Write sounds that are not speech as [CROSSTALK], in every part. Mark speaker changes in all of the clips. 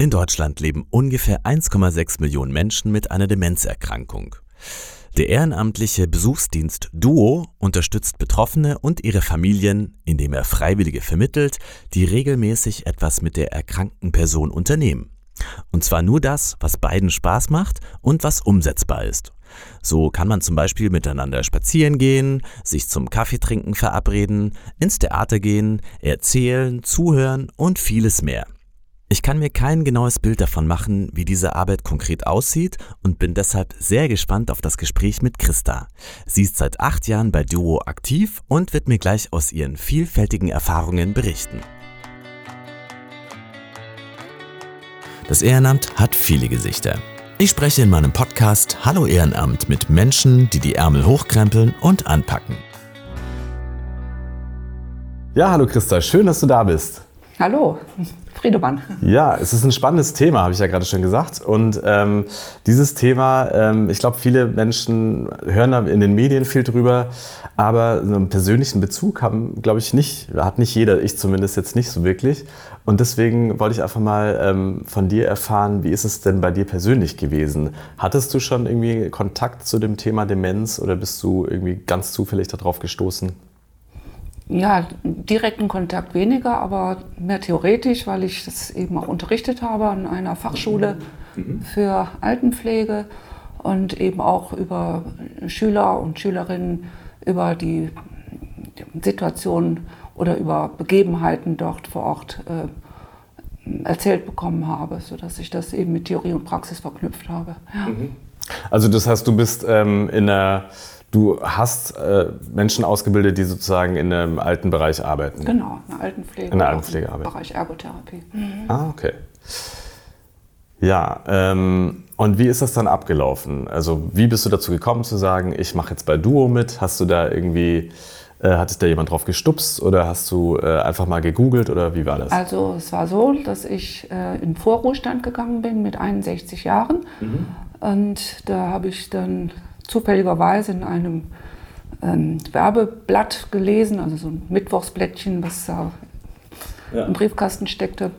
Speaker 1: In Deutschland leben ungefähr 1,6 Millionen Menschen mit einer Demenzerkrankung. Der ehrenamtliche Besuchsdienst Duo unterstützt Betroffene und ihre Familien, indem er Freiwillige vermittelt, die regelmäßig etwas mit der erkrankten Person unternehmen. Und zwar nur das, was beiden Spaß macht und was umsetzbar ist. So kann man zum Beispiel miteinander spazieren gehen, sich zum Kaffeetrinken verabreden, ins Theater gehen, erzählen, zuhören und vieles mehr. Ich kann mir kein genaues Bild davon machen, wie diese Arbeit konkret aussieht und bin deshalb sehr gespannt auf das Gespräch mit Christa. Sie ist seit acht Jahren bei Duo aktiv und wird mir gleich aus ihren vielfältigen Erfahrungen berichten. Das Ehrenamt hat viele Gesichter. Ich spreche in meinem Podcast Hallo Ehrenamt mit Menschen, die die Ärmel hochkrempeln und anpacken.
Speaker 2: Ja, hallo Christa, schön, dass du da bist.
Speaker 3: Hallo, Friedemann.
Speaker 2: Ja, es ist ein spannendes Thema, habe ich ja gerade schon gesagt. Und ähm, dieses Thema, ähm, ich glaube, viele Menschen hören da in den Medien viel drüber, aber einen persönlichen Bezug haben, glaube ich, nicht, hat nicht jeder, ich zumindest jetzt nicht so wirklich. Und deswegen wollte ich einfach mal ähm, von dir erfahren, wie ist es denn bei dir persönlich gewesen? Hattest du schon irgendwie Kontakt zu dem Thema Demenz oder bist du irgendwie ganz zufällig darauf gestoßen?
Speaker 3: Ja, direkten Kontakt weniger, aber mehr theoretisch, weil ich das eben auch unterrichtet habe an einer Fachschule mhm. für Altenpflege und eben auch über Schüler und Schülerinnen über die Situation oder über Begebenheiten dort vor Ort äh, erzählt bekommen habe, sodass ich das eben mit Theorie und Praxis verknüpft habe. Ja. Mhm.
Speaker 2: Also das heißt, du bist ähm, in der Du hast äh, Menschen ausgebildet, die sozusagen in einem alten Bereich arbeiten.
Speaker 3: Genau, in der Altenpflege.
Speaker 2: In der Altenpflege arbeiten.
Speaker 3: Bereich Ergotherapie.
Speaker 2: Mhm. Ah, okay. Ja, ähm, und wie ist das dann abgelaufen? Also wie bist du dazu gekommen zu sagen, ich mache jetzt bei Duo mit? Hast du da irgendwie, äh, hat sich da jemand drauf gestupst oder hast du äh, einfach mal gegoogelt oder wie war das?
Speaker 3: Also es war so, dass ich äh, in Vorruhestand gegangen bin mit 61 Jahren. Mhm. Und da habe ich dann zufälligerweise in einem ähm, Werbeblatt gelesen, also so ein Mittwochsblättchen, was da ja. im Briefkasten steckte,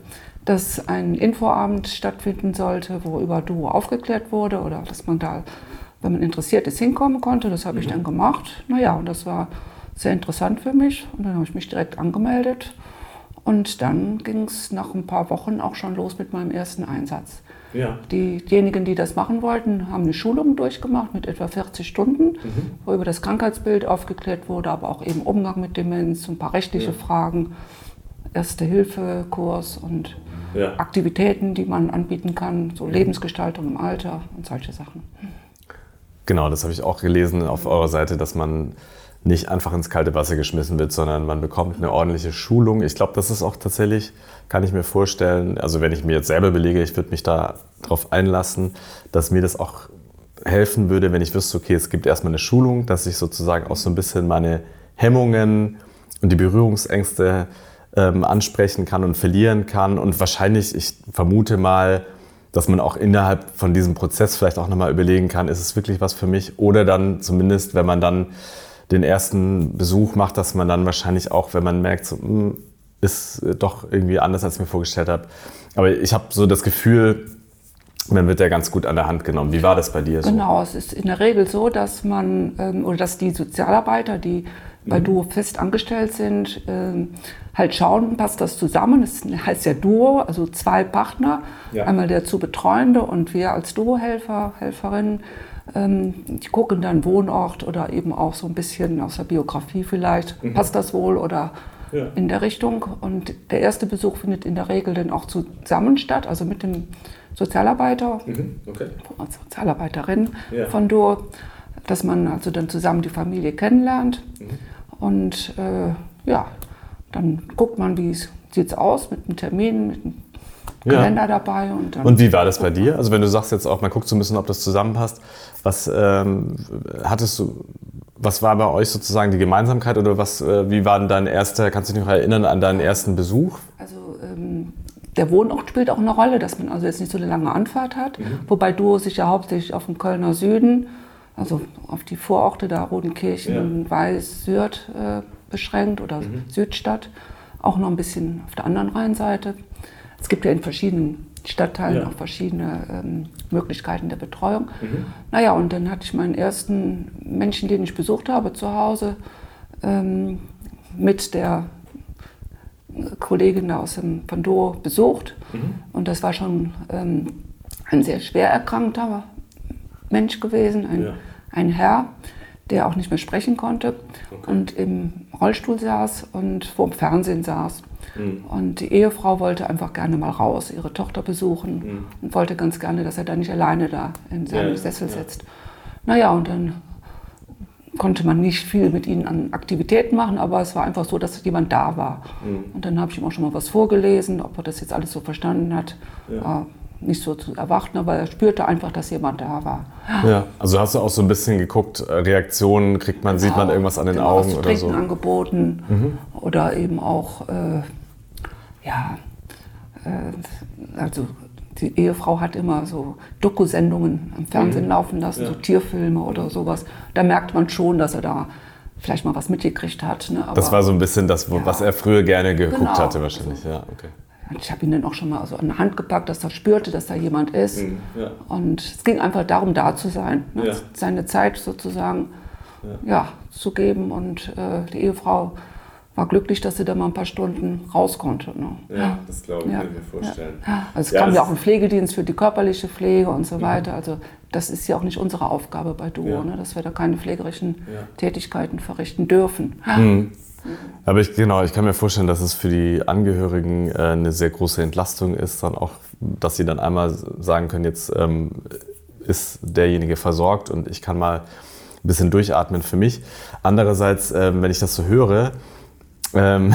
Speaker 3: dass ein Infoabend stattfinden sollte, wo über Duo aufgeklärt wurde oder dass man da, wenn man interessiert ist, hinkommen konnte. Das habe mhm. ich dann gemacht. Naja, und das war sehr interessant für mich. Und dann habe ich mich direkt angemeldet. Und dann ging es nach ein paar Wochen auch schon los mit meinem ersten Einsatz. Ja. diejenigen, die das machen wollten, haben eine Schulung durchgemacht mit etwa 40 Stunden, mhm. wo über das Krankheitsbild aufgeklärt wurde, aber auch eben Umgang mit Demenz, ein paar rechtliche ja. Fragen, Erste-Hilfe-Kurs und ja. Aktivitäten, die man anbieten kann, so Lebensgestaltung im Alter und solche Sachen.
Speaker 2: Genau, das habe ich auch gelesen auf eurer Seite, dass man nicht einfach ins kalte Wasser geschmissen wird, sondern man bekommt eine ordentliche Schulung. Ich glaube, das ist auch tatsächlich, kann ich mir vorstellen, also wenn ich mir jetzt selber belege, ich würde mich da drauf einlassen, dass mir das auch helfen würde, wenn ich wüsste, okay, es gibt erstmal eine Schulung, dass ich sozusagen auch so ein bisschen meine Hemmungen und die Berührungsängste ähm, ansprechen kann und verlieren kann. Und wahrscheinlich, ich vermute mal, dass man auch innerhalb von diesem Prozess vielleicht auch nochmal überlegen kann, ist es wirklich was für mich? Oder dann zumindest, wenn man dann den ersten Besuch macht, dass man dann wahrscheinlich auch, wenn man merkt, so, mh, hm, ist doch irgendwie anders, als ich mir vorgestellt habe. Aber ich habe so das Gefühl, man wird ja ganz gut an der Hand genommen. Wie war das bei dir
Speaker 3: so? Genau, es ist in der Regel so, dass man ähm, oder dass die Sozialarbeiter, die bei mhm. Duo fest angestellt sind, ähm, halt schauen, passt das zusammen. Das heißt ja Duo, also zwei Partner, ja. einmal der zu Betreuende und wir als Duo-Helfer, Helferinnen die gucken dann Wohnort oder eben auch so ein bisschen aus der Biografie vielleicht. Mhm. Passt das wohl oder ja. in der Richtung? Und der erste Besuch findet in der Regel dann auch zusammen statt, also mit dem Sozialarbeiter, mhm. okay. Sozialarbeiterin ja. von Dur, dass man also dann zusammen die Familie kennenlernt. Mhm. Und äh, ja, dann guckt man, wie sieht es aus mit dem Termin, mit dem Kalender ja. dabei.
Speaker 2: Und, und, wie war das bei dir? Also wenn du sagst jetzt auch, man guckt so ein bisschen, ob das zusammenpasst. Was ähm, hattest du, was war bei euch sozusagen die Gemeinsamkeit oder was, äh, wie war denn dein erster, kannst du dich noch erinnern an deinen ersten Besuch?
Speaker 3: Also ähm, der Wohnort spielt auch eine Rolle, dass man also jetzt nicht so eine lange Anfahrt hat, mhm. wobei Duo sich ja hauptsächlich auf den Kölner Süden, also auf die Vororte da Rodenkirchen, ja. Weiß, Sürth äh, beschränkt oder mhm. Südstadt, auch noch ein bisschen auf der anderen Rheinseite. Es gibt ja in verschiedenen Stadtteilen ja. auch verschiedene ähm, Möglichkeiten der Betreuung. Mhm. Naja, und dann hatte ich meinen ersten Menschen, den ich besucht habe zu Hause, ähm, mit der Kollegin aus dem Pandoro besucht. Mhm. Und das war schon ähm, ein sehr schwer erkrankter Mensch gewesen, ein, ja. ein Herr, der auch nicht mehr sprechen konnte okay. und im Rollstuhl saß und vor dem Fernsehen saß. Mhm. Und die Ehefrau wollte einfach gerne mal raus, ihre Tochter besuchen mhm. und wollte ganz gerne, dass er da nicht alleine da in seinem ja, Sessel ja. sitzt. Naja, und dann konnte man nicht viel mit ihnen an Aktivitäten machen, aber es war einfach so, dass jemand da war. Mhm. Und dann habe ich ihm auch schon mal was vorgelesen, ob er das jetzt alles so verstanden hat. Ja. Äh, nicht so zu erwarten, aber er spürte einfach, dass jemand da war.
Speaker 2: Ja, also hast du auch so ein bisschen geguckt, äh, Reaktionen, kriegt man, ja, sieht man irgendwas an den genau, Augen
Speaker 3: oder so? angeboten mhm. oder eben auch, äh, ja, äh, also die Ehefrau hat immer so Doku-Sendungen am Fernsehen mhm. laufen lassen, ja. so Tierfilme oder sowas. Da merkt man schon, dass er da vielleicht mal was mitgekriegt hat. Ne?
Speaker 2: Aber, das war so ein bisschen das, ja. was er früher gerne geguckt genau. hatte wahrscheinlich. Also, ja, okay.
Speaker 3: Ich habe ihn dann auch schon mal so an die Hand gepackt, dass er spürte, dass da jemand ist. Mhm, ja. Und es ging einfach darum, da zu sein, ne? seine Zeit sozusagen ja. zu geben. Und äh, die Ehefrau war glücklich, dass sie da mal ein paar Stunden raus konnte.
Speaker 2: Ne? Ja, ja, das glaube ich, ja. kann ich mir vorstellen.
Speaker 3: Ja. Also es kam ja auch ein Pflegedienst für die körperliche Pflege und so mhm. weiter. Also das ist ja auch nicht unsere Aufgabe bei Duo, ne? dass wir da keine pflegerischen Tätigkeiten verrichten dürfen.
Speaker 2: Mhm. Aber ich, genau, ich kann mir vorstellen, dass es für die Angehörigen äh, eine sehr große Entlastung ist, dann auch, dass sie dann einmal sagen können, jetzt ähm, ist derjenige versorgt und ich kann mal ein bisschen durchatmen für mich. Andererseits, äh, wenn ich das so höre, ähm,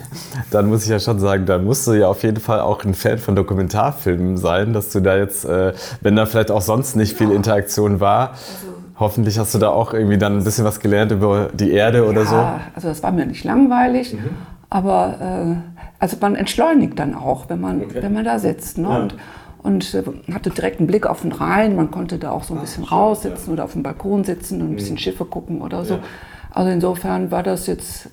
Speaker 2: [LAUGHS] dann muss ich ja schon sagen, da musst du ja auf jeden Fall auch ein Fan von Dokumentarfilmen sein, dass du da jetzt, äh, wenn da vielleicht auch sonst nicht viel Interaktion war, also, hoffentlich hast du da auch irgendwie dann ein bisschen was gelernt über die Erde oder ja, so.
Speaker 3: Also das war mir nicht langweilig, mhm. aber äh, also man entschleunigt dann auch, wenn man, okay. wenn man da sitzt. Ne? Ja. Und, und äh, hatte direkt einen Blick auf den Rhein. Man konnte da auch so ein bisschen Ach, raussitzen ja. oder auf dem Balkon sitzen und ein bisschen mhm. Schiffe gucken oder so. Also insofern war das jetzt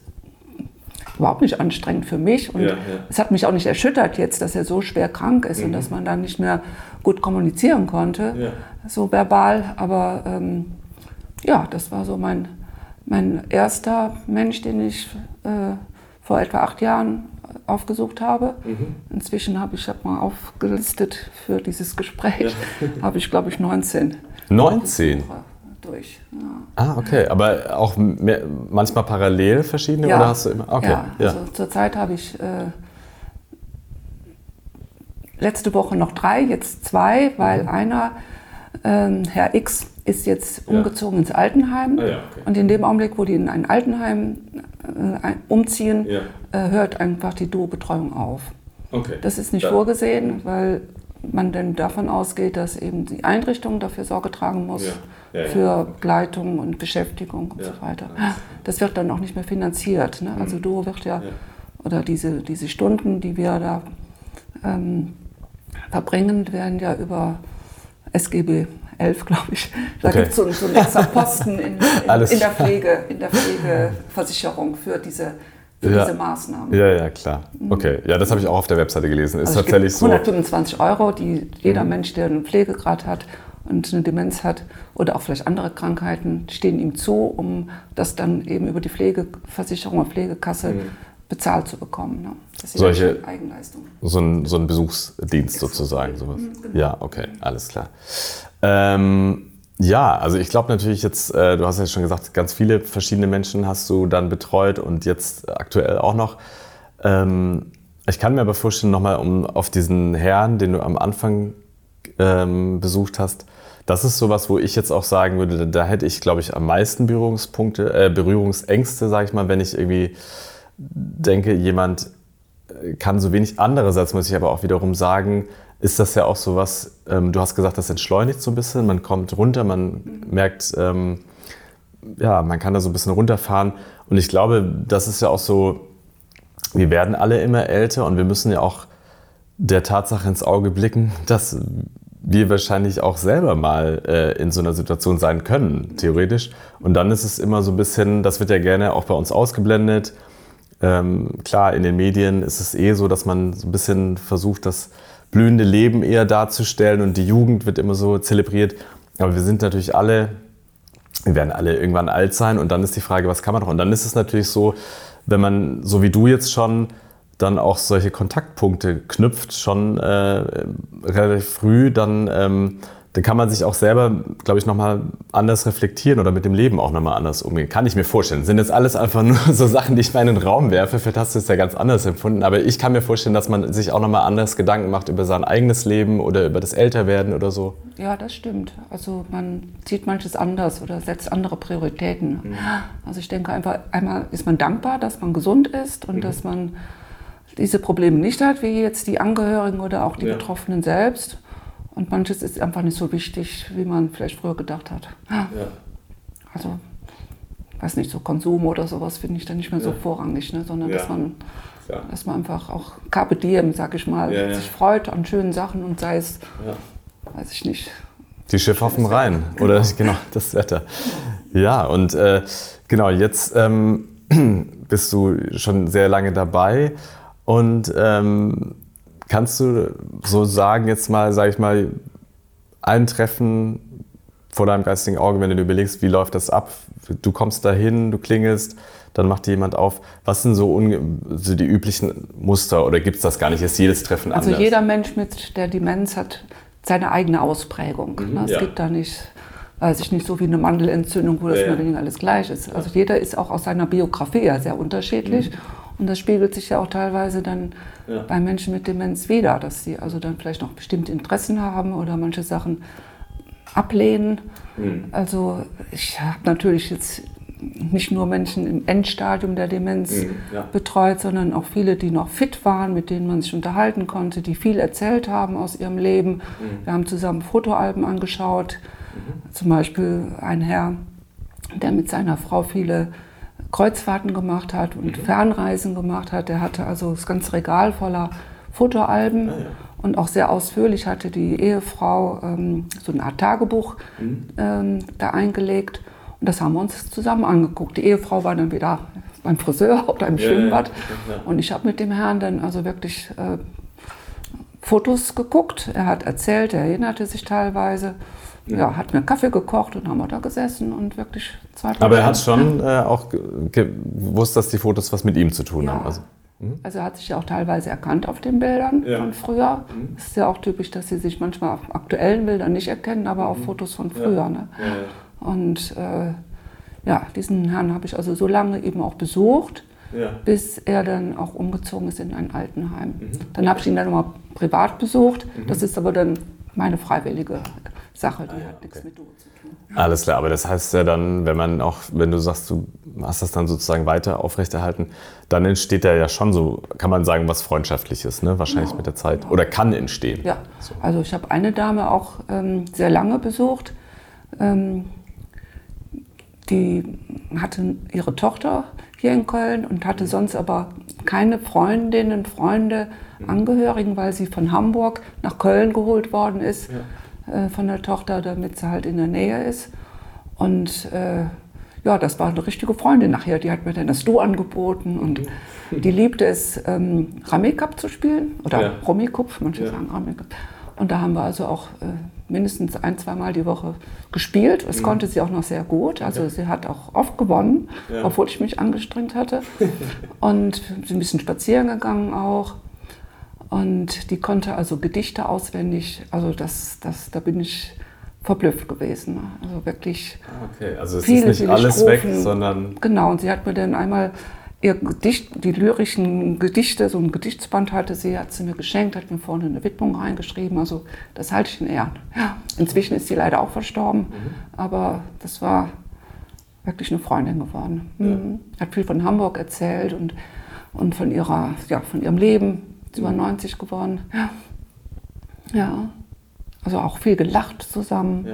Speaker 3: überhaupt nicht anstrengend für mich. Und ja, ja. es hat mich auch nicht erschüttert jetzt, dass er so schwer krank ist mhm. und dass man dann nicht mehr gut kommunizieren konnte, ja. so verbal. Aber ähm, ja, das war so mein, mein erster Mensch, den ich äh, vor etwa acht Jahren aufgesucht habe. Mhm. Inzwischen habe ich hab mal aufgelistet für dieses Gespräch, [LAUGHS] habe ich glaube ich 19.
Speaker 2: 19? Durch. Ja. Ah, okay. Aber auch mehr, manchmal parallel verschiedene
Speaker 3: ja.
Speaker 2: oder hast du immer? Okay.
Speaker 3: Ja, also zurzeit habe ich äh, letzte Woche noch drei, jetzt zwei, weil mhm. einer, äh, Herr X, ist jetzt umgezogen ins Altenheim. Ah, okay. Und in dem Augenblick, wo die in ein Altenheim äh, umziehen, äh, hört einfach die Duo-Betreuung auf. Okay. Das ist nicht vorgesehen, weil man denn davon ausgeht, dass eben die Einrichtung dafür Sorge tragen muss ja. Ja, für Begleitung und Beschäftigung und so weiter. Das wird dann auch nicht mehr finanziert. Ne? Also mhm. Duo wird ja, oder diese, diese Stunden, die wir da ähm, verbringen, werden ja über SGB 11, glaube ich. Da okay. gibt es so, so einen extra Posten in, [LAUGHS] in, in, der Pflege, in der Pflegeversicherung für diese ja. diese Maßnahmen.
Speaker 2: Ja, ja, klar. Mhm. Okay, ja, das habe ich auch auf der Webseite gelesen. Ist also tatsächlich
Speaker 3: 125 so. Euro, die jeder mhm. Mensch, der einen Pflegegrad hat und eine Demenz hat oder auch vielleicht andere Krankheiten, stehen ihm zu, um das dann eben über die Pflegeversicherung oder Pflegekasse mhm. bezahlt zu bekommen. Ne?
Speaker 2: Das ist Solche, Eigenleistung. So ein, so ein Besuchsdienst sozusagen. Sowas. Mhm, genau. Ja, okay, alles klar. Ähm, ja, also ich glaube natürlich jetzt, äh, du hast ja schon gesagt, ganz viele verschiedene Menschen hast du dann betreut und jetzt aktuell auch noch. Ähm, ich kann mir aber vorstellen, nochmal um auf diesen Herrn, den du am Anfang ähm, besucht hast, das ist sowas, wo ich jetzt auch sagen würde, da, hätte ich, glaube ich, am meisten Berührungspunkte, äh, Berührungsängste, sage ich mal, wenn ich irgendwie denke, jemand äh, kann so wenig. Andererseits muss ich aber auch wiederum sagen, ist das ja auch so was, ähm, du hast gesagt, das entschleunigt so ein bisschen, man kommt runter, man merkt, ähm, ja, man kann da so ein bisschen runterfahren. Und ich glaube, das ist ja auch so, wir werden alle immer älter und wir müssen ja auch der Tatsache ins Auge blicken, [LAUGHS] dass wir wahrscheinlich auch selber mal äh, in so einer Situation sein können, theoretisch. Und dann ist es immer so ein bisschen, das wird ja gerne auch bei uns ausgeblendet. Ähm, klar, in den Medien ist es eh so, dass man so ein bisschen versucht, das blühende Leben eher darzustellen und die Jugend wird immer so zelebriert. Aber wir sind natürlich alle, wir werden alle irgendwann alt sein und dann ist die Frage, was kann man noch? Und dann ist es natürlich so, wenn man, so wie du jetzt schon, dann auch solche Kontaktpunkte knüpft, schon äh, relativ früh, dann ähm, dann kann man sich auch selber, glaube ich, nochmal anders reflektieren oder mit dem Leben auch nochmal anders umgehen. Kann ich mir vorstellen. Das sind jetzt alles einfach nur [LAUGHS] so Sachen, die ich mal in den Raum werfe. Vielleicht hast du es ja ganz anders empfunden. Aber ich kann mir vorstellen, dass man sich auch nochmal anders Gedanken macht über sein eigenes Leben oder über das Älterwerden oder so.
Speaker 3: Ja, das stimmt. Also man sieht manches anders oder setzt andere Prioritäten. Mhm. Also ich denke einfach, einmal ist man dankbar, dass man gesund ist und mhm. dass man diese Probleme nicht hat, wie jetzt die Angehörigen oder auch die ja. Betroffenen selbst. Und manches ist einfach nicht so wichtig, wie man vielleicht früher gedacht hat. Ja. Also, weiß nicht, so Konsum oder sowas finde ich dann nicht mehr so vorrangig, ne? sondern ja. dass, man, dass man einfach auch Carpe Diem, sag ich mal, sich freut an schönen Sachen und sei es, weiß ich nicht.
Speaker 2: Die Schiffe auf dem Rhein oder genau. [LAUGHS] genau das Wetter. Ja, und äh, genau, jetzt ähm, [CLEARS THROAT] bist du schon sehr lange dabei und ähm, Kannst du so sagen, jetzt mal, sage ich mal, ein Treffen vor deinem geistigen Auge, wenn du dir überlegst, wie läuft das ab? Du kommst dahin, du klingelst, dann macht dir jemand auf. Was sind so, so die üblichen Muster oder gibt es das gar nicht? Ist jedes Treffen
Speaker 3: also anders? Also jeder Mensch mit der Demenz hat seine eigene Ausprägung. Mhm, ne? es ja. gibt da nicht, weiß ich nicht, so wie eine Mandelentzündung, wo das ja, ja. alles gleich ist. Also jeder ist auch aus seiner Biografie ja sehr unterschiedlich. Mhm. Und das spiegelt sich ja auch teilweise dann ja. bei Menschen mit Demenz wieder, dass sie also dann vielleicht noch bestimmte Interessen haben oder manche Sachen ablehnen. Mhm. Also ich habe natürlich jetzt nicht nur Menschen im Endstadium der Demenz mhm, ja. betreut, sondern auch viele, die noch fit waren, mit denen man sich unterhalten konnte, die viel erzählt haben aus ihrem Leben. Mhm. Wir haben zusammen Fotoalben angeschaut. Mhm. Zum Beispiel ein Herr, der mit seiner Frau viele Kreuzfahrten gemacht hat und mhm. Fernreisen gemacht hat. Er hatte also das ganze Regal voller Fotoalben ah, ja. und auch sehr ausführlich hatte die Ehefrau ähm, so eine Art Tagebuch mhm. ähm, da eingelegt. Und das haben wir uns zusammen angeguckt. Die Ehefrau war dann wieder beim Friseur [LAUGHS] oder im ja, Schwimmbad. Ja, und ich habe mit dem Herrn dann also wirklich äh, Fotos geguckt. Er hat erzählt, er erinnerte sich teilweise ja, hat mir Kaffee gekocht und haben wir da gesessen und wirklich
Speaker 2: zwei, Aber er hat schon äh, auch gewusst, dass die Fotos was mit ihm zu tun ja. haben.
Speaker 3: Also, mhm. also er hat sich ja auch teilweise erkannt auf den Bildern ja. von früher. Mhm. Es ist ja auch typisch, dass sie sich manchmal auf aktuellen Bildern nicht erkennen, aber auf mhm. Fotos von früher. Ne? Und äh, ja, diesen Herrn habe ich also so lange eben auch besucht. Ja. bis er dann auch umgezogen ist in ein Altenheim. Mhm. Dann habe ich ihn dann nochmal privat besucht. Mhm. Das ist aber dann meine freiwillige Sache, die ah, ja, hat okay. nichts mit du zu tun.
Speaker 2: Alles klar, aber das heißt ja dann, wenn man auch, wenn du sagst, du hast das dann sozusagen weiter aufrechterhalten, dann entsteht da ja schon so, kann man sagen, was Freundschaftliches, ne? wahrscheinlich genau. mit der Zeit. Oder kann entstehen.
Speaker 3: Ja, so. also ich habe eine Dame auch ähm, sehr lange besucht. Ähm, die hatte ihre Tochter hier in Köln und hatte sonst aber keine Freundinnen, Freunde, mhm. Angehörigen, weil sie von Hamburg nach Köln geholt worden ist. Ja äh, von der Tochter, damit sie halt in der Nähe ist. Und äh, ja, das war eine richtige Freundin nachher. Die hat mir dann das Du angeboten und die liebte es, ähm, Ramekap zu spielen oder ja. Romikupf, manche ja. sagen Ramekap. Und da haben wir also auch äh, mindestens ein, zweimal die Woche gespielt. Das mhm. konnte sie auch noch sehr gut. Also ja. sie hat auch oft gewonnen, ja. obwohl ich mich angestrengt hatte. [LAUGHS] und sind ein bisschen spazieren gegangen auch. Und die konnte also Gedichte auswendig. Also das, das, da bin ich verblüfft gewesen. Also wirklich.
Speaker 2: Okay, also es viele, ist nicht alles Strophen. weg, sondern.
Speaker 3: Genau, und sie hat mir dann einmal ihr Gedicht, die lyrischen Gedichte, so ein Gedichtsband hatte sie, hat sie mir geschenkt, hat mir vorne eine Widmung reingeschrieben. Also das halte ich in Ehren. Ja, inzwischen ist sie leider auch verstorben, mhm. aber das war wirklich eine Freundin geworden. Mhm. Hat viel von Hamburg erzählt und, und von, ihrer, ja, von ihrem Leben über 90 geworden. Ja. ja. Also auch viel gelacht zusammen. Ja.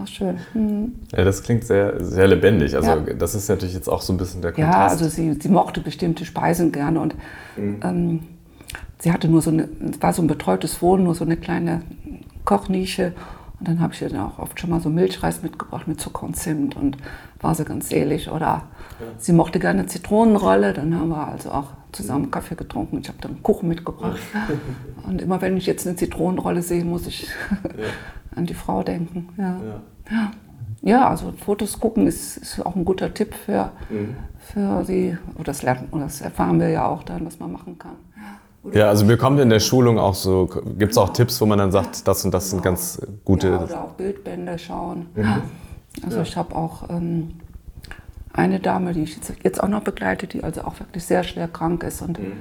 Speaker 3: Auch schön. Mhm.
Speaker 2: Ja, das klingt sehr, sehr lebendig. Also ja. das ist natürlich jetzt auch so ein bisschen der
Speaker 3: Kontrast. Ja, also sie, sie mochte bestimmte Speisen gerne und mhm. ähm, sie hatte nur so eine, es war so ein betreutes Wohnen, nur so eine kleine Kochnische Und dann habe ich ihr dann auch oft schon mal so Milchreis mitgebracht mit Zucker und Zimt und war sie ganz selig. Oder. Sie mochte gerne Zitronenrolle, dann haben wir also auch zusammen Kaffee getrunken. Ich habe dann Kuchen mitgebracht. und immer wenn ich jetzt eine Zitronenrolle sehe, muss ich ja. an die Frau denken. Ja. ja. Ja, also Fotos gucken ist, ist auch ein guter Tipp für, mhm. für sie. Oder das, lernen, oder das erfahren wir ja auch dann, was man machen kann.
Speaker 2: Ja, also wir kommen in der Schulung auch so, gibt es auch Tipps, wo man dann sagt, das und das sind ganz gute... Ja,
Speaker 3: oder auch Bildbände schauen. Mhm. Also ja. ich habe auch ähm, eine Dame, die ich jetzt auch noch begleite, die also auch wirklich sehr schwer krank ist und mhm.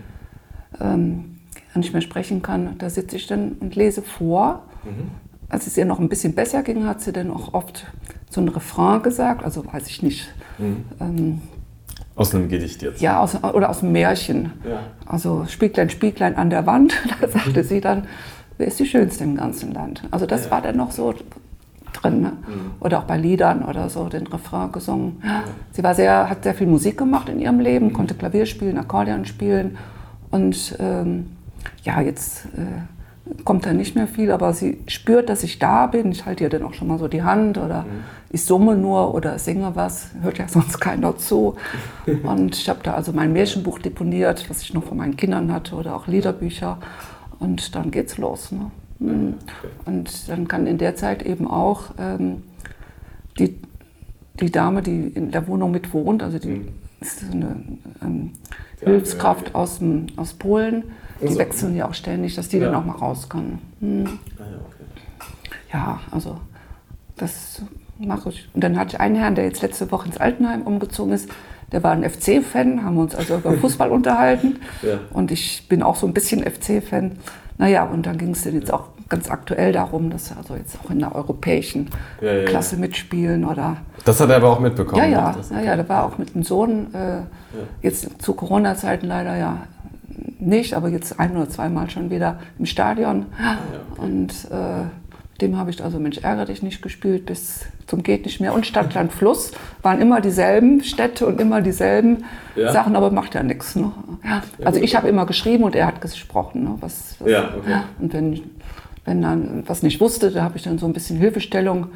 Speaker 3: ähm, nicht mehr sprechen kann. Da sitze ich dann und lese vor. Mhm. Als es ihr noch ein bisschen besser ging, hat sie dann auch oft so ein Refrain gesagt, also weiß ich nicht. Mhm. Ähm,
Speaker 2: aus einem Gedicht jetzt?
Speaker 3: Ja, aus, oder aus einem Märchen. Ja. Also Spieglein, Spieglein an der Wand, [LAUGHS] da sagte sie dann, wer ist die Schönste im ganzen Land? Also das ja. war dann noch so drin. Ne? Mhm. Oder auch bei Liedern oder so, den Refrain gesungen. Ja. Sie war sehr, hat sehr viel Musik gemacht in ihrem Leben, mhm. konnte Klavier spielen, Akkordeon spielen. Und ähm, ja, jetzt äh, kommt da nicht mehr viel, aber sie spürt, dass ich da bin. Ich halte ihr dann auch schon mal so die Hand oder mhm. ich summe nur oder singe was. Hört ja [LAUGHS] sonst keiner zu. Und ich habe da also mein Märchenbuch deponiert, was ich noch von meinen Kindern hatte oder auch Liederbücher. Und dann geht's los. Ne? Mhm. Und dann kann in der Zeit eben auch ähm, die, die Dame, die in der Wohnung mit wohnt, also die mhm. ist eine ähm, Hilfskraft aus, dem, aus Polen, die also, wechseln ja auch ständig, dass die dann auch mal raus kann. Mhm. Ah, ja, okay. ja, also das mache ich. Und dann hatte ich einen Herrn, der jetzt letzte Woche ins Altenheim umgezogen ist. Der war ein FC-Fan, haben uns also über [LAUGHS] Fußball unterhalten. Und ich bin auch so ein bisschen FC-Fan. Naja, und dann ging es jetzt auch ganz aktuell darum, dass er also jetzt auch in der europäischen ja, ja, Klasse ja. mitspielen oder.
Speaker 2: Das hat er aber auch mitbekommen.
Speaker 3: Ja, ja, ja, ja, der war auch mit dem Sohn, äh, jetzt zu Corona-Zeiten leider ja nicht, aber jetzt ein oder zweimal schon wieder im Stadion. Okay. Und äh, dem habe ich also Mensch ärgere dich nicht gespielt bis zum geht nicht mehr und Stadtland Fluss waren immer dieselben Städte und immer dieselben ja. Sachen, aber macht ja nichts. Ne? Ja. Also ich habe immer geschrieben und er hat gesprochen. Ne? Was, was, ja, okay. Und wenn, wenn dann was nicht wusste, da habe ich dann so ein bisschen Hilfestellung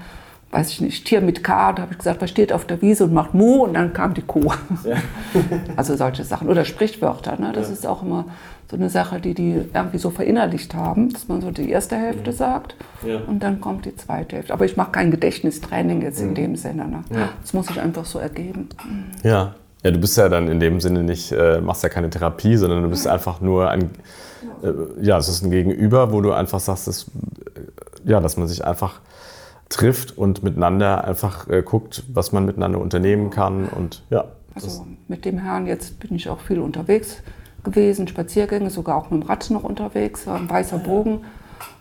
Speaker 3: weiß ich nicht, Tier mit K, da habe ich gesagt, was steht auf der Wiese und macht Mu und dann kam die Kuh. Ja. [LAUGHS] also solche Sachen. Oder Sprichwörter, ne? das ja. ist auch immer so eine Sache, die die irgendwie so verinnerlicht haben, dass man so die erste Hälfte mhm. sagt ja. und dann kommt die zweite Hälfte. Aber ich mache kein Gedächtnistraining jetzt mhm. in dem Sinne. Ne? Das muss sich einfach so ergeben.
Speaker 2: Ja. Ja, du bist ja dann in dem Sinne nicht, äh, machst ja keine Therapie, sondern du bist einfach nur ein, äh, ja, es ist ein Gegenüber, wo du einfach sagst, dass, ja, dass man sich einfach trifft und miteinander einfach äh, guckt, was man miteinander unternehmen kann. Und ja.
Speaker 3: Also mit dem Herrn jetzt bin ich auch viel unterwegs gewesen, Spaziergänge, sogar auch mit dem Rad noch unterwegs, ein weißer Bogen.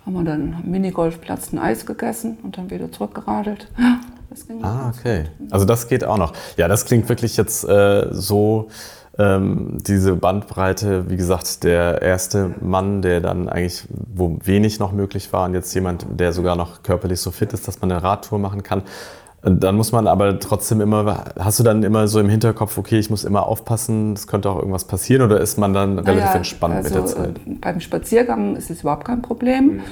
Speaker 3: Haben wir dann am Minigolfplatz ein Eis gegessen und dann wieder zurückgeradelt.
Speaker 2: Ah, okay. Also das geht auch noch. Ja, das klingt wirklich jetzt äh, so ähm, diese Bandbreite, wie gesagt, der erste Mann, der dann eigentlich, wo wenig noch möglich war und jetzt jemand, der sogar noch körperlich so fit ist, dass man eine Radtour machen kann. Dann muss man aber trotzdem immer, hast du dann immer so im Hinterkopf, okay, ich muss immer aufpassen, es könnte auch irgendwas passieren oder ist man dann relativ naja, entspannt also, mit der also, Zeit?
Speaker 3: Äh, beim Spaziergang ist es überhaupt kein Problem. Mhm.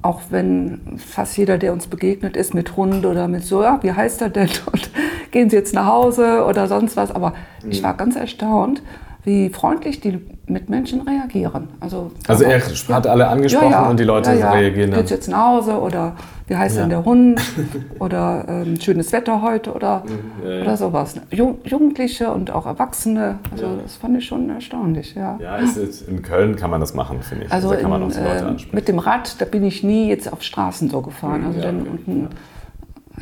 Speaker 3: Auch wenn fast jeder, der uns begegnet ist, mit Hund oder mit so, ja, wie heißt er denn? Und [LAUGHS] gehen Sie jetzt nach Hause oder sonst was. Aber mhm. ich war ganz erstaunt, wie freundlich die Mitmenschen reagieren.
Speaker 2: Also, also er hat alle angesprochen ja, ja, und die Leute ja, reagieren
Speaker 3: dann. Geht's jetzt nach Hause oder wie heißt denn der Hund oder ähm, schönes Wetter heute oder, mhm, oder sowas. Jugendliche und auch Erwachsene, also das fand ich schon erstaunlich. Ja,
Speaker 2: ja in Köln kann man das machen, finde ich.
Speaker 3: Also, also in, äh, mit dem Rad, da bin ich nie jetzt auf Straßen so gefahren. Mhm, also dann okay. unten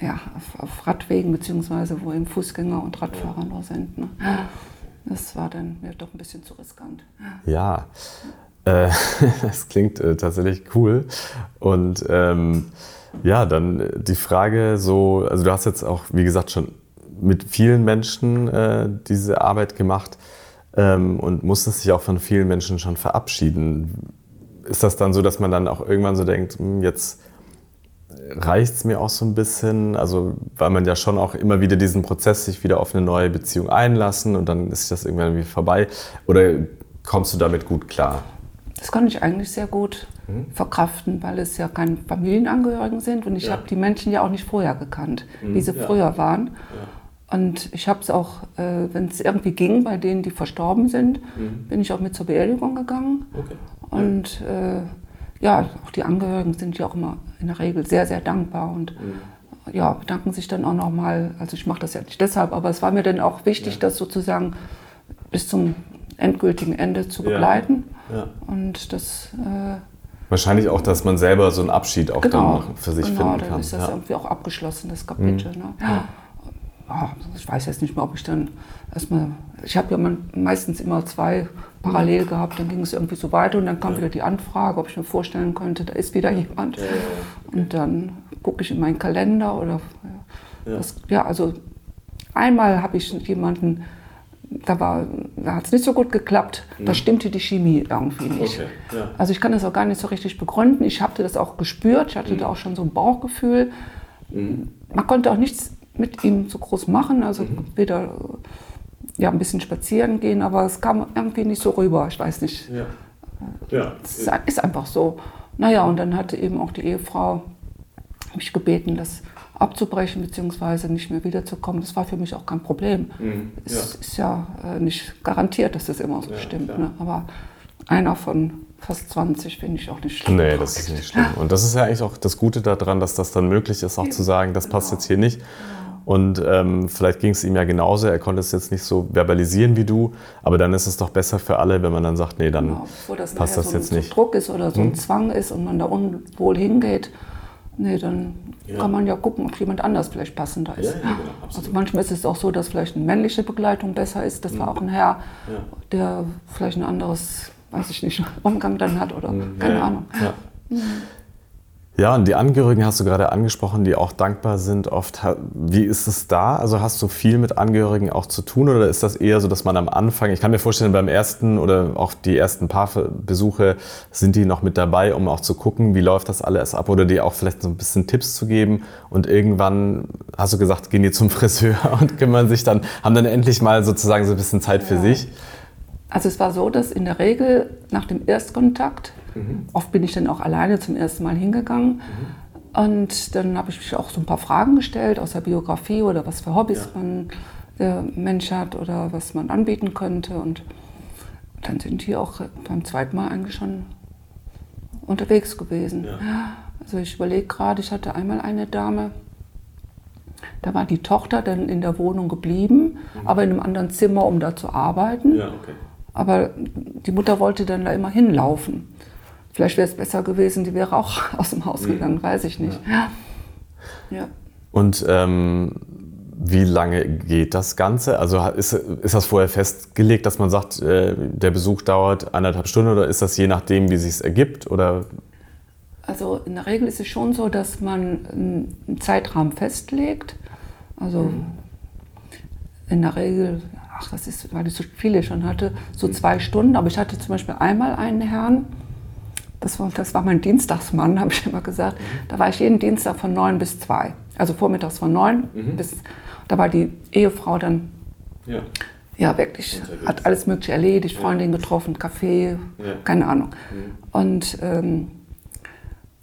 Speaker 3: ja, auf, auf, Radwegen beziehungsweise wo eben Fußgänger und Radfahrer nur sind. Ne? Das war dann mir doch ein bisschen zu riskant.
Speaker 2: Ja, äh, [LAUGHS] das klingt äh, tatsächlich cool. Und ähm, ja, dann äh, die Frage so, also du hast jetzt auch, wie gesagt, schon mit vielen Menschen äh, diese Arbeit gemacht ähm, und musstest dich auch von vielen Menschen schon verabschieden. Ist das dann so, dass man dann auch irgendwann so denkt, hm, jetzt reicht es mir auch so ein bisschen, also weil man ja schon auch immer wieder diesen Prozess sich wieder auf eine neue Beziehung einlassen und dann ist das irgendwann wieder vorbei oder kommst du damit gut klar?
Speaker 3: Das kann ich eigentlich sehr gut mhm. verkraften, weil es ja keine Familienangehörigen sind und ich ja. habe die Menschen ja auch nicht vorher gekannt, mhm. wie sie ja. früher waren. Ja. Und ich habe es auch, äh, wenn es irgendwie ging, bei denen, die verstorben sind, mhm. bin ich auch mit zur Beerdigung gegangen. Okay. Und äh, ja, auch die Angehörigen sind ja auch immer in der Regel sehr, sehr dankbar und mhm. ja, bedanken sich dann auch nochmal. Also ich mache das ja nicht deshalb, aber es war mir dann auch wichtig, das sozusagen bis zum endgültigen Ende zu begleiten. Ja. Ja. Und das. Äh,
Speaker 2: Wahrscheinlich auch, dass man selber so einen Abschied auch genau, dann für sich
Speaker 3: genau,
Speaker 2: finden
Speaker 3: kann.
Speaker 2: Genau,
Speaker 3: ist das ja. irgendwie auch abgeschlossen, das Kapitel. Mhm. Ne? Ja. ich weiß jetzt nicht mehr, ob ich dann erstmal. Ich habe ja meistens immer zwei parallel mhm. gehabt, dann ging es irgendwie so weiter und dann kam wieder die Anfrage, ob ich mir vorstellen könnte, da ist wieder jemand. Und dann gucke ich in meinen Kalender oder. Das, ja, also einmal habe ich jemanden da, da hat es nicht so gut geklappt. Da mhm. stimmte die Chemie irgendwie nicht. Okay, ja. Also ich kann das auch gar nicht so richtig begründen. Ich hatte das auch gespürt. Ich hatte mhm. da auch schon so ein Bauchgefühl. Mhm. Man konnte auch nichts mit ihm so groß machen. Also mhm. weder ja, ein bisschen spazieren gehen, aber es kam irgendwie nicht so rüber. Ich weiß nicht. Ja. Ja. Es ist einfach so. Naja, und dann hatte eben auch die Ehefrau mich gebeten, dass abzubrechen bzw. nicht mehr wiederzukommen, das war für mich auch kein Problem. Mhm, es ja. ist ja äh, nicht garantiert, dass das immer so ja, stimmt. Ne? Aber einer von fast 20 finde ich auch nicht schlimm.
Speaker 2: Nee, das ist nicht schlimm. Und das ist ja eigentlich auch das Gute daran, dass das dann möglich ist, auch zu sagen, das passt genau. jetzt hier nicht. Und ähm, vielleicht ging es ihm ja genauso, er konnte es jetzt nicht so verbalisieren wie du, aber dann ist es doch besser für alle, wenn man dann sagt, nee, dann genau, das passt das
Speaker 3: so
Speaker 2: jetzt nicht.
Speaker 3: So Druck ist oder so ein hm? Zwang ist und man da unwohl hingeht, nee, dann ja. kann man ja gucken, ob jemand anders vielleicht passender ist. Ja, ja, genau, also manchmal ist es auch so, dass vielleicht eine männliche Begleitung besser ist. Das war mhm. auch ein Herr, der vielleicht ein anderes, weiß ich nicht, [LAUGHS] Umgang dann hat oder mhm. keine Ahnung. Mhm.
Speaker 2: Ja, und die Angehörigen hast du gerade angesprochen, die auch dankbar sind oft. Wie ist es da? Also hast du viel mit Angehörigen auch zu tun oder ist das eher so, dass man am Anfang, ich kann mir vorstellen, beim ersten oder auch die ersten paar Besuche sind die noch mit dabei, um auch zu gucken, wie läuft das alles ab oder dir auch vielleicht so ein bisschen Tipps zu geben und irgendwann hast du gesagt, gehen die zum [LAUGHS] Friseur und kümmern sich dann, haben dann endlich mal sozusagen so ein bisschen Zeit für ja. sich.
Speaker 3: Also es war so, dass in der Regel nach dem Erstkontakt Mhm. Oft bin ich dann auch alleine zum ersten Mal hingegangen. Mhm. Und dann habe ich mich auch so ein paar Fragen gestellt aus der Biografie oder was für Hobbys ja. man der Mensch hat oder was man anbieten könnte. Und dann sind die auch beim zweiten Mal eigentlich schon unterwegs gewesen. Ja. Also ich überlege gerade, ich hatte einmal eine Dame, da war die Tochter dann in der Wohnung geblieben, mhm. aber in einem anderen Zimmer, um da zu arbeiten. Ja, okay. Aber die Mutter wollte dann da immer hinlaufen. Vielleicht wäre es besser gewesen, die wäre auch [LAUGHS] aus dem Haus gegangen, weiß ich nicht. Ja.
Speaker 2: ja. Und ähm, wie lange geht das Ganze? Also ist, ist das vorher festgelegt, dass man sagt, äh, der Besuch dauert anderthalb Stunden oder ist das je nachdem, wie es sich ergibt? Oder?
Speaker 3: Also in der Regel ist es schon so, dass man einen Zeitrahmen festlegt. Also mhm. in der Regel, ach, das ist, weil ich so viele schon hatte, so zwei Stunden. Aber ich hatte zum Beispiel einmal einen Herrn, das war, das war mein Dienstagsmann, [LAUGHS] habe ich immer gesagt. Mhm. Da war ich jeden Dienstag von neun bis zwei. Also vormittags von neun mhm. bis. Da war die Ehefrau dann. Ja. Ja, wirklich. Hat alles Mögliche erledigt, Freundin getroffen, Kaffee, ja. keine Ahnung. Mhm. Und ähm,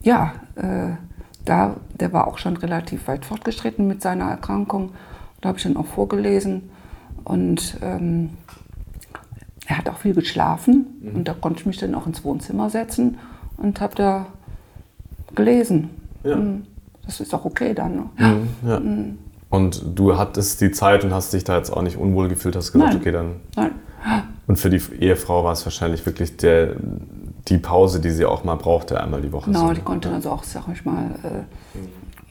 Speaker 3: ja, äh, da, der war auch schon relativ weit fortgeschritten mit seiner Erkrankung. Da habe ich dann auch vorgelesen. Und ähm, er hat auch viel geschlafen mhm. und da konnte ich mich dann auch ins Wohnzimmer setzen und habe da gelesen. Ja. Mhm. Das ist auch okay dann. Ne?
Speaker 2: Mhm, ja. Mhm. Und du hattest die Zeit und hast dich da jetzt auch nicht unwohl gefühlt, hast gesagt,
Speaker 3: Nein.
Speaker 2: okay, dann.
Speaker 3: Nein.
Speaker 2: Und für die Ehefrau war es wahrscheinlich wirklich der, die Pause, die sie auch mal brauchte, einmal die Woche.
Speaker 3: Genau, so. die konnte also auch, sag ich mal, äh,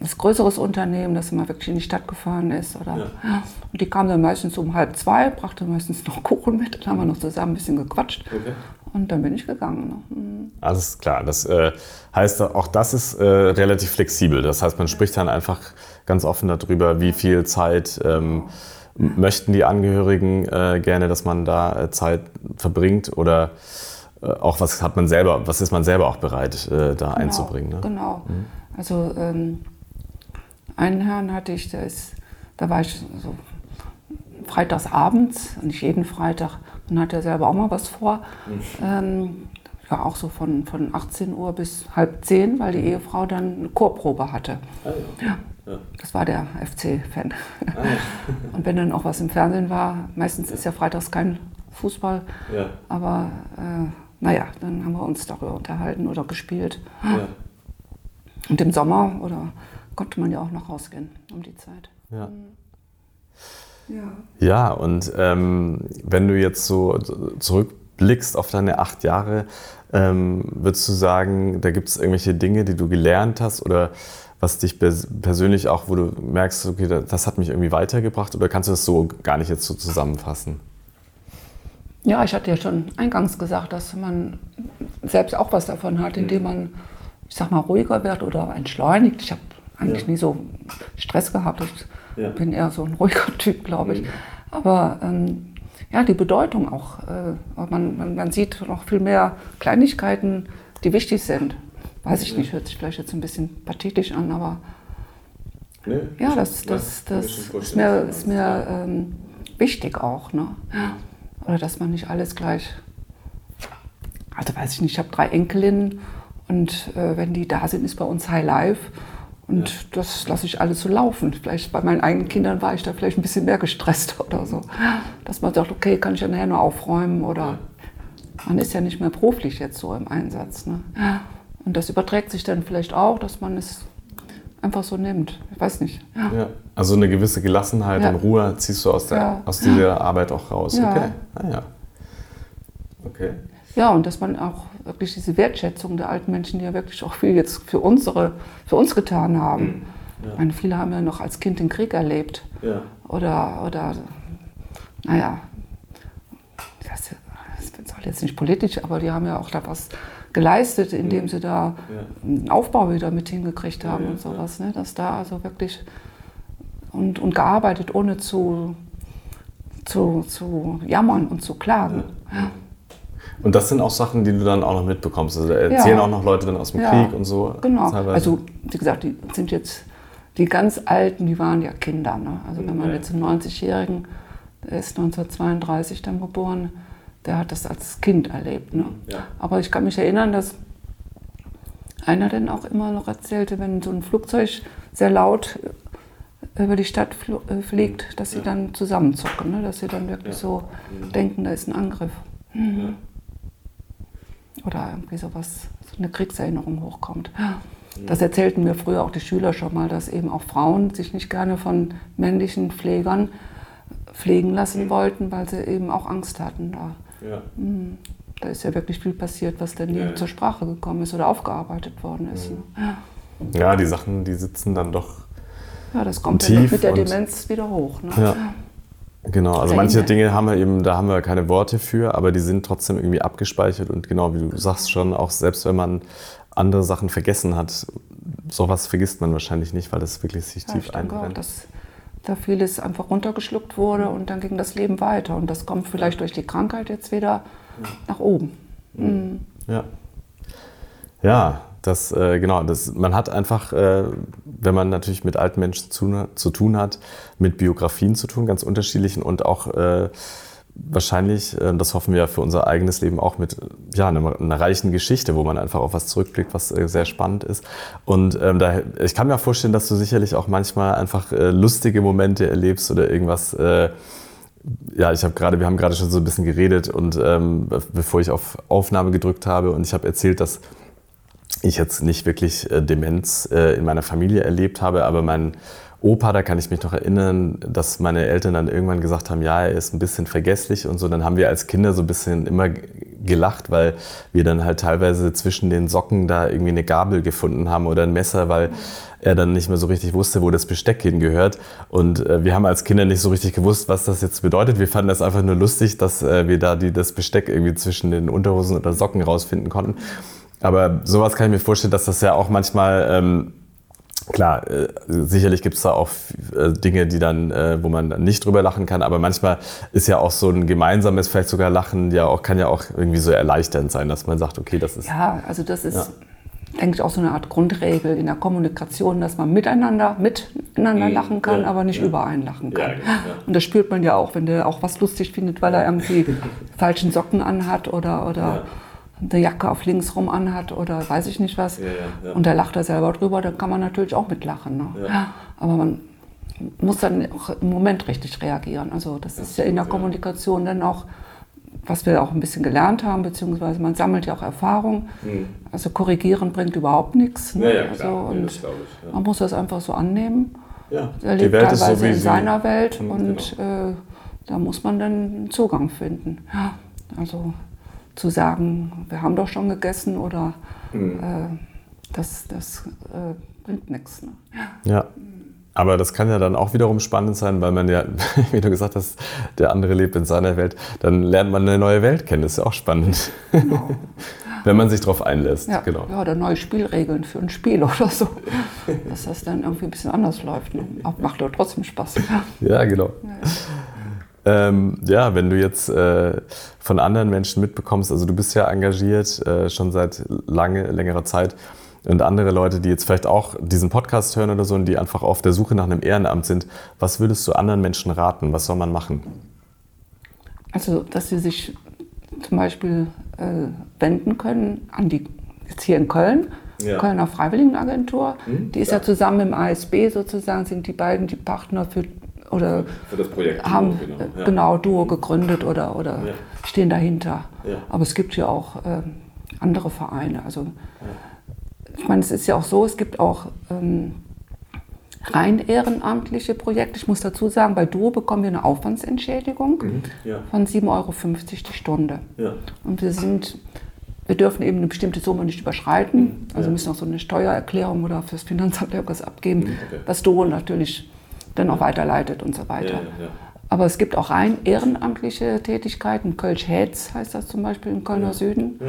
Speaker 3: das größeres Unternehmen, das immer wirklich in die Stadt gefahren ist. Oder, ja. Und die kam dann meistens um halb zwei, brachte meistens noch [LAUGHS] Kuchen mit, dann haben wir noch zusammen ein bisschen gequatscht. Okay. Und dann bin ich gegangen.
Speaker 2: Mhm. Alles klar. Das äh, heißt, auch das ist äh, relativ flexibel. Das heißt, man spricht dann einfach ganz offen darüber, wie viel Zeit ähm, möchten die Angehörigen äh, gerne, dass man da äh, Zeit verbringt oder äh, auch was hat man selber, was ist man selber auch bereit, äh, da
Speaker 3: genau,
Speaker 2: einzubringen. Ne?
Speaker 3: Genau. Mhm. Also ähm, einen Herrn hatte ich, der ist, da war ich so freitags abends, nicht jeden Freitag, dann hat er selber auch mal was vor. Mhm. Ähm, war auch so von, von 18 Uhr bis halb zehn, weil die Ehefrau dann eine Chorprobe hatte. Ah, ja. Ja. ja. Das war der FC-Fan. Ah, ja. [LAUGHS] Und wenn dann auch was im Fernsehen war, meistens ist ja freitags kein Fußball, aber äh, naja, dann haben wir uns darüber unterhalten oder gespielt. Und im Sommer oder konnte man ja auch noch rausgehen um die Zeit.
Speaker 2: Ja. Ja. ja, und ähm, wenn du jetzt so zurückblickst auf deine acht Jahre, ähm, würdest du sagen, da gibt es irgendwelche Dinge, die du gelernt hast oder was dich persönlich auch, wo du merkst, okay, das hat mich irgendwie weitergebracht oder kannst du das so gar nicht jetzt so zusammenfassen?
Speaker 3: Ja, ich hatte ja schon eingangs gesagt, dass man selbst auch was davon hat, indem man, ich sag mal, ruhiger wird oder entschleunigt. Ich habe eigentlich ja. nie so Stress gehabt. Ich ja. bin eher so ein ruhiger [LAUGHS] Typ, glaube ich. Mhm. Aber ähm, ja, die Bedeutung auch. Äh, man, man, man, sieht noch viel mehr Kleinigkeiten, die wichtig sind. Weiß ich nicht, hört sich vielleicht jetzt ein bisschen pathetisch an, aber nee, ja, das, das, das, das ist mir, ist mir ähm, wichtig auch. Ne? Oder dass man nicht alles gleich. Also weiß ich nicht, ich habe drei Enkelinnen und äh, wenn die da sind, ist bei uns High Life. Und ja. das lasse ich alles so laufen. Vielleicht bei meinen eigenen Kindern war ich da vielleicht ein bisschen mehr gestresst [LAUGHS] oder so. Dass man sagt, okay, kann ich ja nachher nur aufräumen oder man ist ja nicht mehr beruflich jetzt so im Einsatz. Ne? Und das überträgt sich dann vielleicht auch, dass man es einfach so nimmt. Ich weiß nicht.
Speaker 2: Ja. ja also eine gewisse Gelassenheit ja. und Ruhe ziehst du aus, der, ja. aus dieser Arbeit auch raus. Okay. Ah, ja.
Speaker 3: Okay. Ja, und dass man auch wirklich diese Wertschätzung der alten Menschen, die ja wirklich auch viel jetzt für, unsere, für uns getan haben. Mhm. Ja. Meine, viele haben ja noch als Kind den Krieg erlebt. Ja. Oder, oder, naja, das, das soll jetzt nicht politisch, aber die haben ja auch da was geleistet, indem sie da einen Aufbau wieder mit hingekriegt haben und sowas. Ne? Dass da also wirklich und, und gearbeitet, ohne zu, zu, zu jammern und zu klagen. Ja.
Speaker 2: Und das sind auch Sachen, die du dann auch noch mitbekommst. Also erzählen ja. auch noch Leute dann aus dem ja. Krieg und so.
Speaker 3: Genau. Teilweise. Also wie gesagt, die sind jetzt die ganz Alten, die waren ja Kinder. Ne? Also wenn man ja. jetzt einen 90-Jährigen, der ist 1932 dann geboren, der hat das als Kind erlebt. Ne? Aber ich kann mich erinnern, dass einer dann auch immer noch erzählte, wenn so ein Flugzeug sehr laut über die Stadt äh, fliegt, dass sie dann zusammenzucken, ne? dass sie dann wirklich so mhm. denken, da ist ein Angriff. Mhm. Oder irgendwie sowas, so eine Kriegserinnerung hochkommt. Das erzählten mir früher auch die Schüler schon mal, dass eben auch Frauen sich nicht gerne von männlichen Pflegern pflegen lassen wollten, weil sie eben auch Angst hatten. Da, ja. Hm. da ist ja wirklich viel passiert, was dann nie zur Sprache gekommen ist oder aufgearbeitet worden ist.
Speaker 2: Ne? Ja. ja, die Sachen, die sitzen dann doch.
Speaker 3: Ja, das kommt dann mit der Demenz wieder hoch. Ne?
Speaker 2: Genau, also manche Dinge haben wir eben, da haben wir keine Worte für, aber die sind trotzdem irgendwie abgespeichert und genau wie du sagst schon, auch selbst wenn man andere Sachen vergessen hat, sowas vergisst man wahrscheinlich nicht, weil das wirklich sich ja, tief ich einbrennt. Auch,
Speaker 3: dass da vieles einfach runtergeschluckt wurde und dann ging das Leben weiter und das kommt vielleicht durch die Krankheit jetzt wieder ja. nach oben.
Speaker 2: Mhm. Ja. Ja, das, äh, genau, das, man hat einfach, äh, wenn man natürlich mit alten Menschen zu, zu, tun hat, mit Biografien zu tun, ganz unterschiedlichen und auch äh, wahrscheinlich, äh, das hoffen wir für unser eigenes Leben auch mit ja, einer, einer, reichen Geschichte, wo man einfach auf was zurückblickt, was äh, sehr spannend ist. Und ähm, da, ich kann mir vorstellen, dass du sicherlich auch manchmal einfach äh, lustige Momente erlebst oder irgendwas. Äh, ja, ich habe gerade, wir haben gerade schon so ein bisschen geredet und ähm, bevor ich auf Aufnahme gedrückt habe und ich habe erzählt, dass ich jetzt nicht wirklich äh, Demenz äh, in meiner Familie erlebt habe, aber mein Opa, da kann ich mich noch erinnern, dass meine Eltern dann irgendwann gesagt haben, ja, er ist ein bisschen vergesslich und so. Dann haben wir als Kinder so ein bisschen immer gelacht, weil wir dann halt teilweise zwischen den Socken da irgendwie eine Gabel gefunden haben oder ein Messer, weil er dann nicht mehr so richtig wusste, wo das Besteck hingehört. Und äh, wir haben als Kinder nicht so richtig gewusst, was das jetzt bedeutet. Wir fanden das einfach nur lustig, dass äh, wir da die, das Besteck irgendwie zwischen den Unterhosen oder Socken rausfinden konnten. Aber sowas kann ich mir vorstellen, dass das ja auch manchmal, ähm, klar, äh, sicherlich gibt es da auch äh, Dinge, die dann, äh, wo man dann nicht drüber lachen kann, aber manchmal ist ja auch so ein gemeinsames, vielleicht sogar Lachen, ja auch, kann ja auch irgendwie so erleichternd sein, dass man sagt, okay, das ist.
Speaker 3: Ja, also das ist. Ja denke ich, auch so eine Art Grundregel in der Kommunikation, dass man miteinander, miteinander mhm. lachen kann, ja, aber nicht ja. über einen lachen kann. Ja, genau, und das spürt man ja auch, wenn der auch was lustig findet, weil er irgendwie falschen Socken anhat oder, oder eine Jacke auf links rum anhat oder weiß ich nicht was. Ja, ja, ja. Und da lacht er selber drüber, dann kann man natürlich auch mitlachen. Ne? Aber man muss dann auch im Moment richtig reagieren. Also das ist ja in der Kommunikation dann auch, was wir auch ein bisschen gelernt haben, beziehungsweise man sammelt ja auch Erfahrung. Mhm. Also korrigieren bringt überhaupt nichts. Ne? Also, und ich, man muss das einfach so annehmen. Er lebt teilweise so, in seiner Welt mhm, und genau. äh, da muss man dann Zugang finden. Ja, also zu sagen, wir haben doch schon gegessen oder mhm. äh, das, das äh, bringt nichts. Ne?
Speaker 2: Ja. Aber das kann ja dann auch wiederum spannend sein, weil man ja, [LAUGHS] wie du gesagt hast, der andere lebt in seiner Welt, dann lernt man eine neue Welt kennen. Das ist ja auch spannend. Genau. [LAUGHS] Wenn man sich darauf einlässt.
Speaker 3: Ja, genau. ja, oder neue Spielregeln für ein Spiel [LAUGHS] oder so. Dass das dann irgendwie ein bisschen anders läuft. Ne? Macht doch trotzdem Spaß.
Speaker 2: Ja, genau. Ja, ja. Ähm, ja, wenn du jetzt äh, von anderen Menschen mitbekommst, also du bist ja engagiert äh, schon seit lange, längerer Zeit und andere Leute, die jetzt vielleicht auch diesen Podcast hören oder so und die einfach auf der Suche nach einem Ehrenamt sind, was würdest du anderen Menschen raten? Was soll man machen?
Speaker 3: Also, dass sie sich zum Beispiel äh, wenden können an die, jetzt hier in Köln, ja. Kölner Freiwilligenagentur. Hm, die ist ja. ja zusammen im ASB sozusagen, sind die beiden die Partner für oder
Speaker 2: für das Projekt
Speaker 3: haben Duo, genau. Ja. genau. Duo gegründet oder, oder ja. stehen dahinter. Ja. Aber es gibt ja auch äh, andere Vereine. Also ich meine, es ist ja auch so, es gibt auch ähm, rein ehrenamtliche Projekte. Ich muss dazu sagen, bei Duo bekommen wir eine Aufwandsentschädigung mhm. von 7,50 Euro die Stunde. Und wir sind wir dürfen eben eine bestimmte Summe nicht überschreiten. Mhm. Also müssen auch so eine Steuererklärung oder fürs Finanzamt irgendwas abgeben, mhm, okay. was Duo natürlich dann auch weiterleitet und so weiter. Ja, ja, Aber es gibt auch rein ehrenamtliche Tätigkeiten. Kölsch-Hetz heißt das zum Beispiel im Kölner Süden,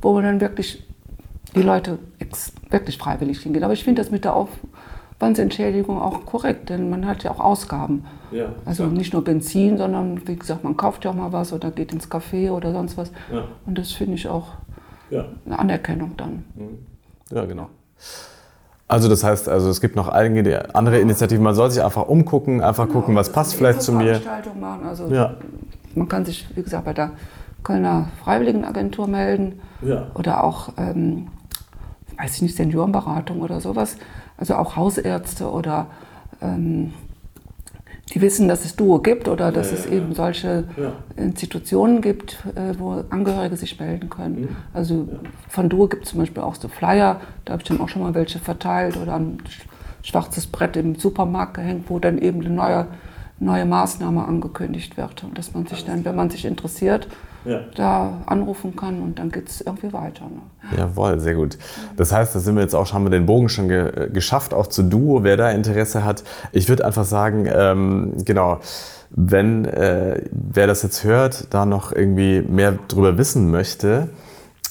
Speaker 3: wo man dann wirklich die Leute wirklich freiwillig hingehen. Aber ich finde das mit der Aufwandsentschädigung auch korrekt, denn man hat ja auch Ausgaben. Ja, also klar. nicht nur Benzin, sondern wie gesagt, man kauft ja auch mal was oder geht ins Café oder sonst was. Ja. Und das finde ich auch ja. eine Anerkennung dann.
Speaker 2: Mhm. Ja, genau. Also das heißt, also es gibt noch einige andere Initiativen. Man soll sich einfach umgucken, einfach genau, gucken, was passt vielleicht zu mir.
Speaker 3: Machen. Also ja. Man kann sich, wie gesagt, bei der Kölner Freiwilligenagentur melden ja. oder auch, ähm, weiß ich nicht, Seniorenberatung oder sowas. Also auch Hausärzte oder ähm, die wissen, dass es Duo gibt oder dass ja, es eben solche Institutionen gibt, äh, wo Angehörige sich melden können. Mhm. Also von Duo gibt es zum Beispiel auch so Flyer, da habe ich dann auch schon mal welche verteilt oder ein schwarzes Brett im Supermarkt gehängt, wo dann eben eine neue, neue Maßnahme angekündigt wird. Und dass man sich dann, wenn man sich interessiert, ja. da anrufen kann und dann geht es irgendwie weiter. Ne?
Speaker 2: Jawohl, sehr gut. Das heißt, da sind wir jetzt auch, haben wir den Bogen schon ge geschafft, auch zu Duo, wer da Interesse hat. Ich würde einfach sagen, ähm, genau, wenn äh, wer das jetzt hört, da noch irgendwie mehr drüber wissen möchte,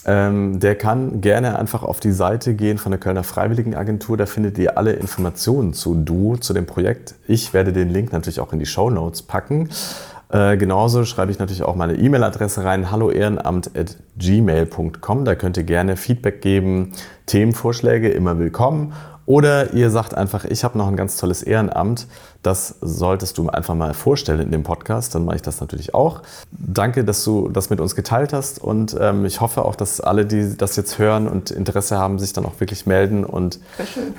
Speaker 2: ähm, der kann gerne einfach auf die Seite gehen von der Kölner Freiwilligenagentur. Da findet ihr alle Informationen zu Duo, zu dem Projekt. Ich werde den Link natürlich auch in die Show Notes packen. Äh, genauso schreibe ich natürlich auch meine E-Mail-Adresse rein, halloehrenamt.gmail.com. Da könnt ihr gerne Feedback geben, Themenvorschläge, immer willkommen. Oder ihr sagt einfach, ich habe noch ein ganz tolles Ehrenamt. Das solltest du einfach mal vorstellen in dem Podcast. Dann mache ich das natürlich auch. Danke, dass du das mit uns geteilt hast. Und ähm, ich hoffe auch, dass alle, die das jetzt hören und Interesse haben, sich dann auch wirklich melden und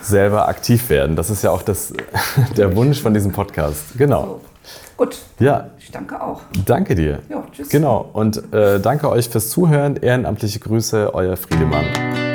Speaker 2: selber aktiv werden. Das ist ja auch das, [LAUGHS] der Wunsch von diesem Podcast. Genau.
Speaker 3: Gut.
Speaker 2: Ja.
Speaker 3: Ich danke auch.
Speaker 2: Danke dir. Ja, tschüss. Genau. Und äh, danke euch fürs Zuhören. Ehrenamtliche Grüße, euer Friedemann.